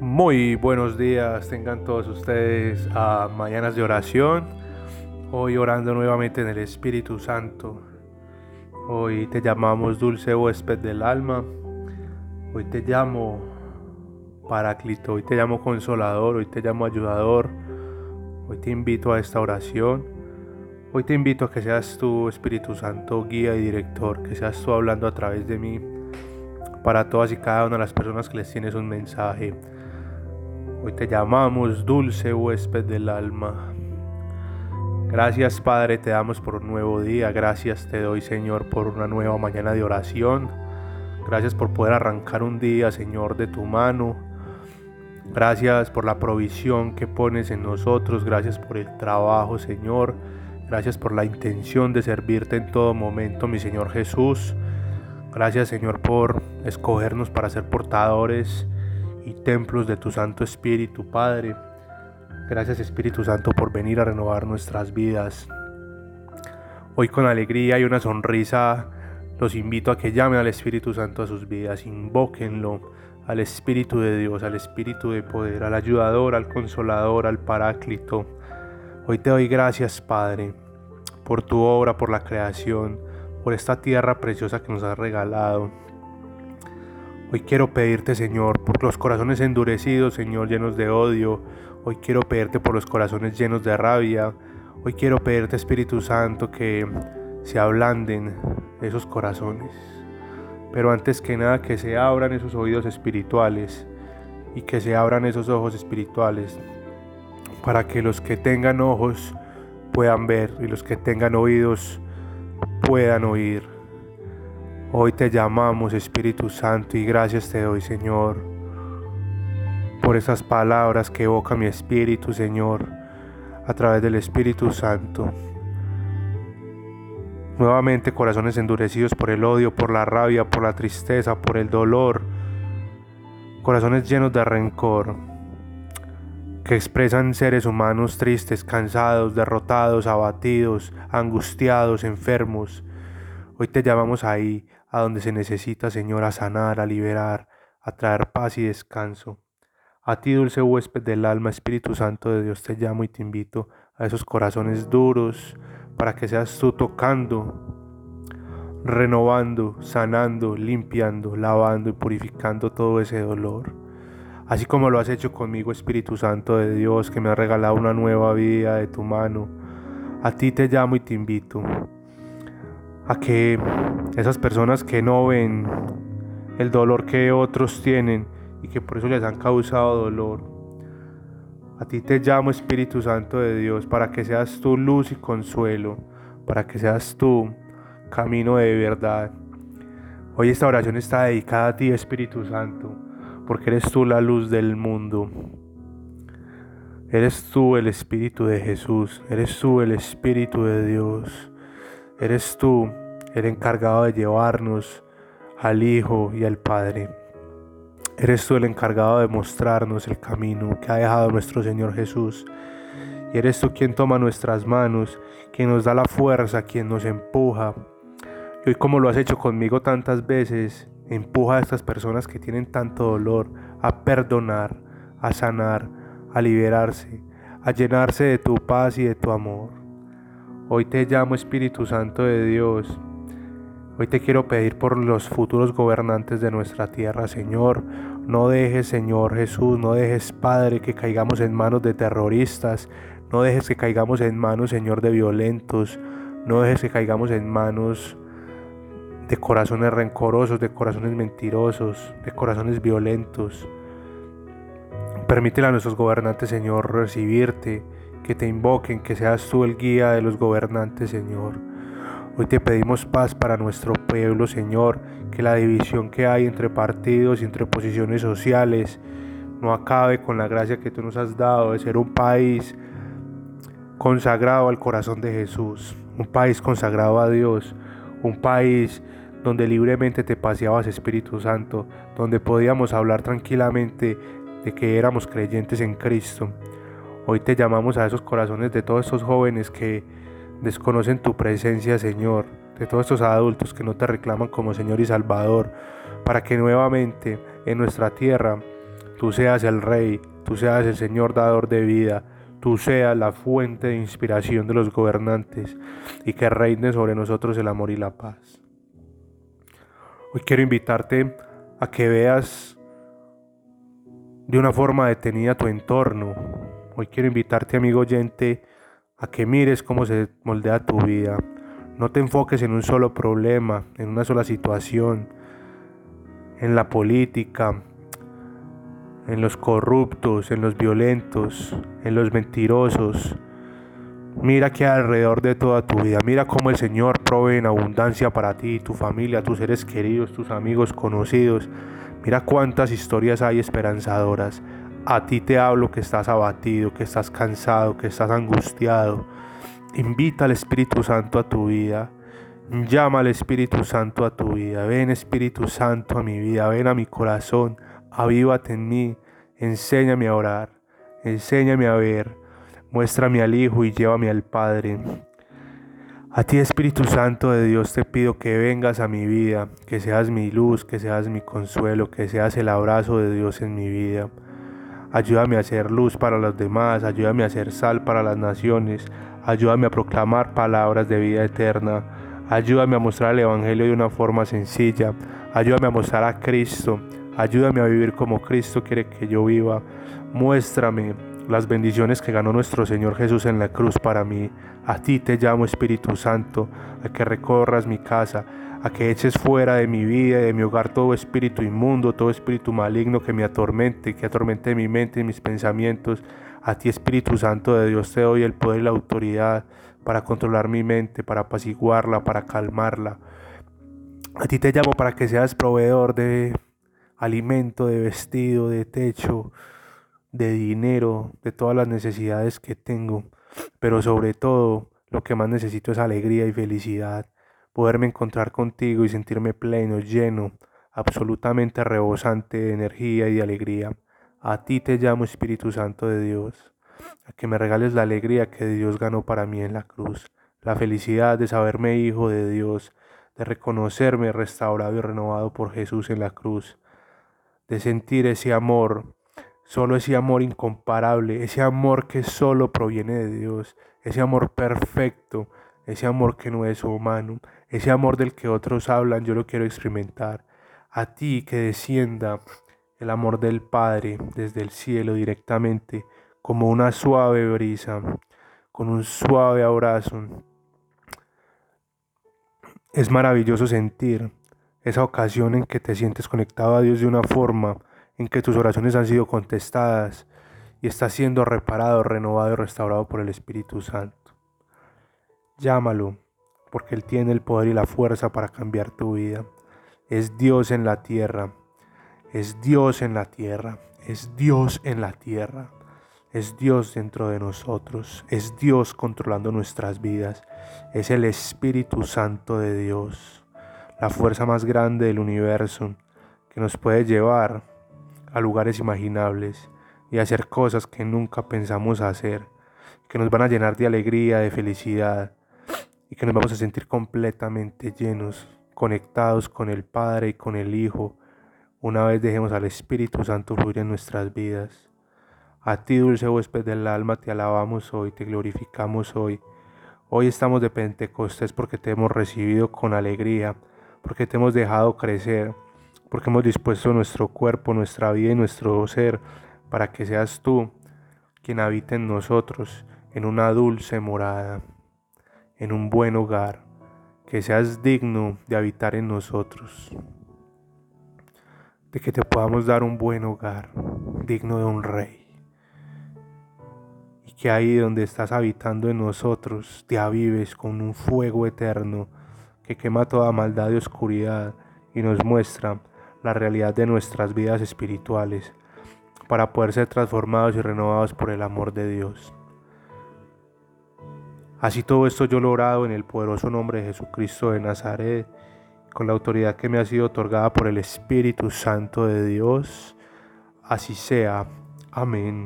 Muy buenos días, tengan todos ustedes a Mañanas de Oración. Hoy orando nuevamente en el Espíritu Santo. Hoy te llamamos dulce huésped del alma. Hoy te llamo Paráclito, hoy te llamo Consolador, hoy te llamo Ayudador. Hoy te invito a esta oración. Hoy te invito a que seas tu Espíritu Santo guía y director, que seas tú hablando a través de mí para todas y cada una de las personas que les tienes un mensaje Hoy te llamamos dulce huésped del alma. Gracias Padre, te damos por un nuevo día. Gracias te doy Señor por una nueva mañana de oración. Gracias por poder arrancar un día Señor de tu mano. Gracias por la provisión que pones en nosotros. Gracias por el trabajo Señor. Gracias por la intención de servirte en todo momento mi Señor Jesús. Gracias Señor por escogernos para ser portadores y templos de tu Santo Espíritu, Padre. Gracias Espíritu Santo por venir a renovar nuestras vidas. Hoy con alegría y una sonrisa los invito a que llamen al Espíritu Santo a sus vidas, invóquenlo al Espíritu de Dios, al Espíritu de poder, al ayudador, al consolador, al paráclito. Hoy te doy gracias, Padre, por tu obra, por la creación, por esta tierra preciosa que nos has regalado. Hoy quiero pedirte, Señor, por los corazones endurecidos, Señor, llenos de odio. Hoy quiero pedirte por los corazones llenos de rabia. Hoy quiero pedirte, Espíritu Santo, que se ablanden esos corazones. Pero antes que nada, que se abran esos oídos espirituales y que se abran esos ojos espirituales para que los que tengan ojos puedan ver y los que tengan oídos puedan oír. Hoy te llamamos Espíritu Santo y gracias te doy Señor por esas palabras que evoca mi espíritu Señor a través del Espíritu Santo. Nuevamente corazones endurecidos por el odio, por la rabia, por la tristeza, por el dolor. Corazones llenos de rencor que expresan seres humanos tristes, cansados, derrotados, abatidos, angustiados, enfermos. Hoy te llamamos ahí a donde se necesita, Señor, a sanar, a liberar, a traer paz y descanso. A ti, dulce huésped del alma, Espíritu Santo de Dios, te llamo y te invito a esos corazones duros para que seas tú tocando, renovando, sanando, limpiando, lavando y purificando todo ese dolor. Así como lo has hecho conmigo, Espíritu Santo de Dios, que me ha regalado una nueva vida de tu mano. A ti te llamo y te invito a que esas personas que no ven el dolor que otros tienen y que por eso les han causado dolor. A ti te llamo Espíritu Santo de Dios para que seas tu luz y consuelo, para que seas tu camino de verdad. Hoy esta oración está dedicada a ti Espíritu Santo, porque eres tú la luz del mundo. Eres tú el Espíritu de Jesús, eres tú el Espíritu de Dios. Eres tú el encargado de llevarnos al Hijo y al Padre. Eres tú el encargado de mostrarnos el camino que ha dejado nuestro Señor Jesús. Y eres tú quien toma nuestras manos, quien nos da la fuerza, quien nos empuja. Y hoy como lo has hecho conmigo tantas veces, empuja a estas personas que tienen tanto dolor a perdonar, a sanar, a liberarse, a llenarse de tu paz y de tu amor. Hoy te llamo Espíritu Santo de Dios. Hoy te quiero pedir por los futuros gobernantes de nuestra tierra, Señor. No dejes, Señor Jesús, no dejes, Padre, que caigamos en manos de terroristas. No dejes que caigamos en manos, Señor, de violentos. No dejes que caigamos en manos de corazones rencorosos, de corazones mentirosos, de corazones violentos. Permítele a nuestros gobernantes, Señor, recibirte que te invoquen, que seas tú el guía de los gobernantes, Señor. Hoy te pedimos paz para nuestro pueblo, Señor, que la división que hay entre partidos y entre posiciones sociales no acabe con la gracia que tú nos has dado de ser un país consagrado al corazón de Jesús, un país consagrado a Dios, un país donde libremente te paseabas Espíritu Santo, donde podíamos hablar tranquilamente de que éramos creyentes en Cristo. Hoy te llamamos a esos corazones de todos estos jóvenes que desconocen tu presencia, Señor, de todos estos adultos que no te reclaman como Señor y Salvador, para que nuevamente en nuestra tierra tú seas el Rey, tú seas el Señor dador de vida, tú seas la fuente de inspiración de los gobernantes y que reine sobre nosotros el amor y la paz. Hoy quiero invitarte a que veas de una forma detenida tu entorno. Hoy quiero invitarte, amigo oyente, a que mires cómo se moldea tu vida. No te enfoques en un solo problema, en una sola situación, en la política, en los corruptos, en los violentos, en los mentirosos. Mira que alrededor de toda tu vida, mira cómo el Señor provee en abundancia para ti, tu familia, tus seres queridos, tus amigos conocidos. Mira cuántas historias hay esperanzadoras. A ti te hablo que estás abatido, que estás cansado, que estás angustiado. Invita al Espíritu Santo a tu vida. Llama al Espíritu Santo a tu vida. Ven Espíritu Santo a mi vida. Ven a mi corazón. Avívate en mí. Enséñame a orar. Enséñame a ver. Muéstrame al Hijo y llévame al Padre. A ti Espíritu Santo de Dios te pido que vengas a mi vida, que seas mi luz, que seas mi consuelo, que seas el abrazo de Dios en mi vida. Ayúdame a ser luz para los demás, ayúdame a ser sal para las naciones, ayúdame a proclamar palabras de vida eterna, ayúdame a mostrar el Evangelio de una forma sencilla, ayúdame a mostrar a Cristo, ayúdame a vivir como Cristo quiere que yo viva, muéstrame las bendiciones que ganó nuestro Señor Jesús en la cruz para mí. A ti te llamo Espíritu Santo, a que recorras mi casa, a que eches fuera de mi vida y de mi hogar todo espíritu inmundo, todo espíritu maligno que me atormente, que atormente mi mente y mis pensamientos. A ti Espíritu Santo de Dios te doy el poder y la autoridad para controlar mi mente, para apaciguarla, para calmarla. A ti te llamo para que seas proveedor de alimento, de vestido, de techo, de dinero, de todas las necesidades que tengo. Pero sobre todo, lo que más necesito es alegría y felicidad poderme encontrar contigo y sentirme pleno, lleno, absolutamente rebosante de energía y de alegría. A ti te llamo Espíritu Santo de Dios, a que me regales la alegría que Dios ganó para mí en la cruz, la felicidad de saberme hijo de Dios, de reconocerme restaurado y renovado por Jesús en la cruz, de sentir ese amor, solo ese amor incomparable, ese amor que solo proviene de Dios, ese amor perfecto, ese amor que no es humano, ese amor del que otros hablan, yo lo quiero experimentar. A ti que descienda el amor del Padre desde el cielo directamente, como una suave brisa, con un suave abrazo. Es maravilloso sentir esa ocasión en que te sientes conectado a Dios de una forma en que tus oraciones han sido contestadas y estás siendo reparado, renovado y restaurado por el Espíritu Santo. Llámalo, porque Él tiene el poder y la fuerza para cambiar tu vida. Es Dios en la tierra, es Dios en la tierra, es Dios en la tierra, es Dios dentro de nosotros, es Dios controlando nuestras vidas, es el Espíritu Santo de Dios, la fuerza más grande del universo que nos puede llevar a lugares imaginables y hacer cosas que nunca pensamos hacer, que nos van a llenar de alegría, de felicidad, y que nos vamos a sentir completamente llenos, conectados con el Padre y con el Hijo, una vez dejemos al Espíritu Santo fluir en nuestras vidas. A ti, dulce huésped del alma, te alabamos hoy, te glorificamos hoy. Hoy estamos de Pentecostés porque te hemos recibido con alegría, porque te hemos dejado crecer, porque hemos dispuesto nuestro cuerpo, nuestra vida y nuestro ser para que seas tú quien habite en nosotros en una dulce morada en un buen hogar, que seas digno de habitar en nosotros, de que te podamos dar un buen hogar, digno de un rey. Y que ahí donde estás habitando en nosotros, te avives con un fuego eterno que quema toda maldad y oscuridad y nos muestra la realidad de nuestras vidas espirituales para poder ser transformados y renovados por el amor de Dios. Así todo esto yo lo orado en el poderoso nombre de Jesucristo de Nazaret, con la autoridad que me ha sido otorgada por el Espíritu Santo de Dios. Así sea. Amén.